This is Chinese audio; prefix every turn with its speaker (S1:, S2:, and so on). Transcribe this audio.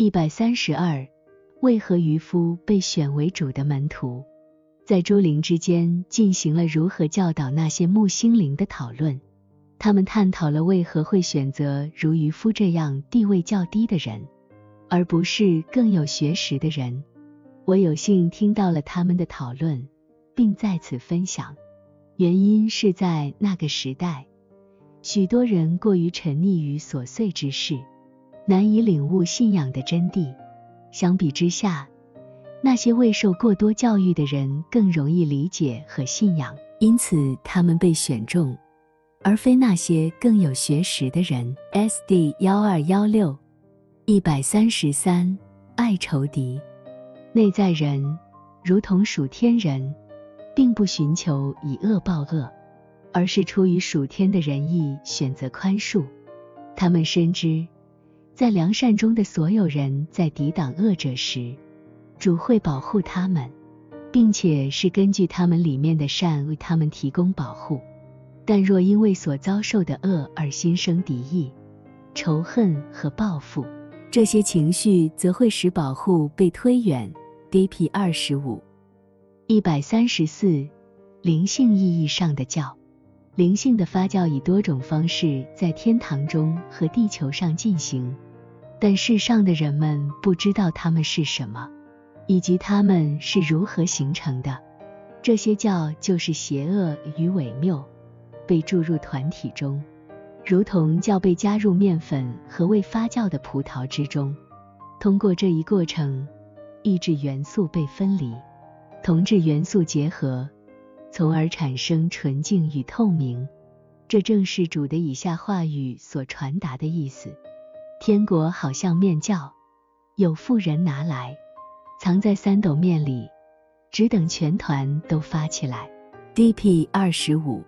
S1: 一百三十二，为何渔夫被选为主的门徒？在诸灵之间进行了如何教导那些木星灵的讨论。他们探讨了为何会选择如渔夫这样地位较低的人，而不是更有学识的人。我有幸听到了他们的讨论，并在此分享。原因是在那个时代，许多人过于沉溺于琐碎之事，难以领悟信仰的真谛。相比之下，那些未受过多教育的人更容易理解和信仰，因此他们被选中，而非那些更有学识的人。S.D. 幺二幺六一百三十三，爱仇敌。内在人如同属天人，并不寻求以恶报恶，而是出于属天的仁义选择宽恕。他们深知，在良善中的所有人在抵挡恶者时。主会保护他们，并且是根据他们里面的善为他们提供保护。但若因为所遭受的恶而心生敌意、仇恨和报复，这些情绪则会使保护被推远。D.P. 二十五一百三十四，灵性意义上的教，灵性的发酵以多种方式在天堂中和地球上进行，但世上的人们不知道它们是什么。以及它们是如何形成的？这些教就是邪恶与伪谬被注入团体中，如同教被加入面粉和未发酵的葡萄之中。通过这一过程，抑制元素被分离，同质元素结合，从而产生纯净与透明。这正是主的以下话语所传达的意思：天国好像面教，有富人拿来。藏在三斗面里，只等全团都发起来。D.P. 二十五。